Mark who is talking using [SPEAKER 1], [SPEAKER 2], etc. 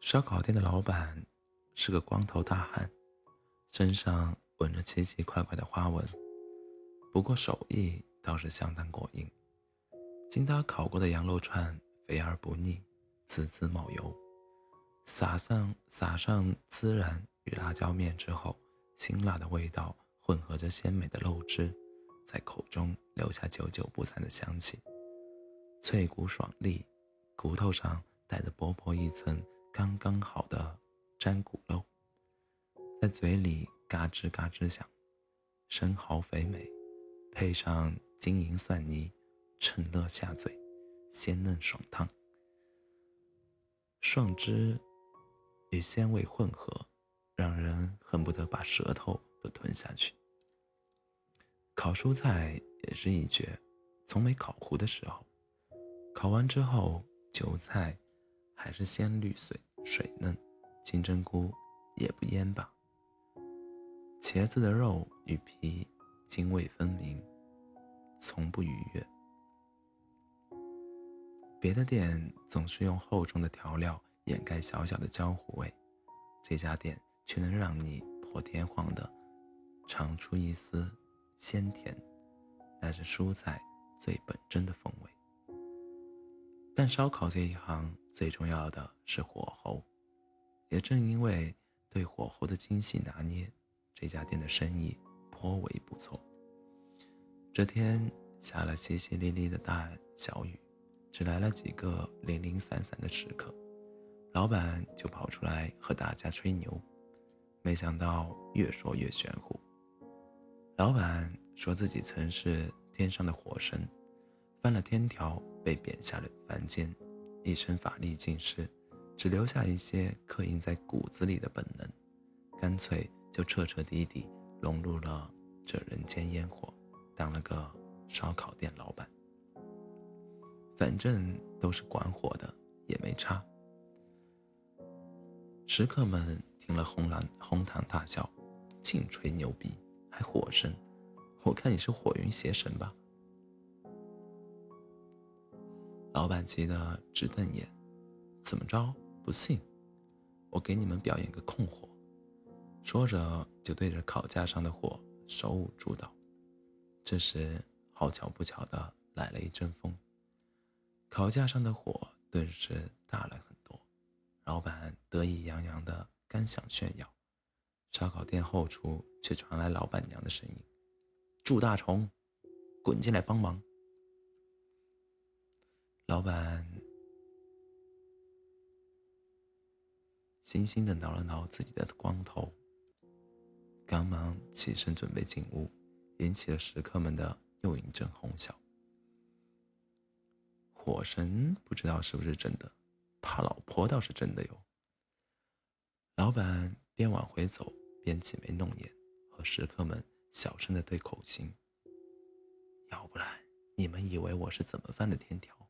[SPEAKER 1] 烧烤店的老板是个光头大汉，身上纹着奇奇怪怪的花纹，不过手艺倒是相当过硬。经他烤过的羊肉串肥而不腻，滋滋冒油，撒上撒上孜然与辣椒面之后，辛辣的味道混合着鲜美的肉汁，在口中留下久久不散的香气，脆骨爽利，骨头上带着薄薄一层刚刚好的粘骨肉，在嘴里嘎吱嘎吱响，生蚝肥美，配上金银蒜泥。趁热下嘴，鲜嫩爽烫，爽汁与鲜味混合，让人恨不得把舌头都吞下去。烤蔬菜也是一绝，从没烤糊的时候。烤完之后，韭菜还是鲜绿水水嫩，金针菇也不蔫巴，茄子的肉与皮泾渭分明，从不逾越。别的店总是用厚重的调料掩盖小小的焦糊味，这家店却能让你破天荒的尝出一丝鲜甜，那是蔬菜最本真的风味。干烧烤这一行最重要的是火候，也正因为对火候的精细拿捏，这家店的生意颇为不错。这天下了淅淅沥沥的大小雨。只来了几个零零散散的食客，老板就跑出来和大家吹牛，没想到越说越玄乎。老板说自己曾是天上的火神，犯了天条被贬下了凡间，一身法力尽失，只留下一些刻印在骨子里的本能，干脆就彻彻底底融入了这人间烟火，当了个烧烤店老板。反正都是管火的，也没差。食客们听了哄然哄堂大笑，净吹牛逼，还火神？我看你是火云邪神吧？老板急得直瞪眼，怎么着？不信？我给你们表演个控火。说着就对着烤架上的火手舞足蹈。这时好巧不巧的来了一阵风。烤架上的火顿时大了很多，老板得意洋洋的刚想炫耀，烧烤店后厨却传来老板娘的声音：“祝大虫，滚进来帮忙。”老板悻悻的挠了挠自己的光头，赶忙起身准备进屋，引起了食客们的又一阵哄笑。火神不知道是不是真的，怕老婆倒是真的哟。老板边往回走边挤眉弄眼，和食客们小声的对口型：“要不然你们以为我是怎么犯的天条？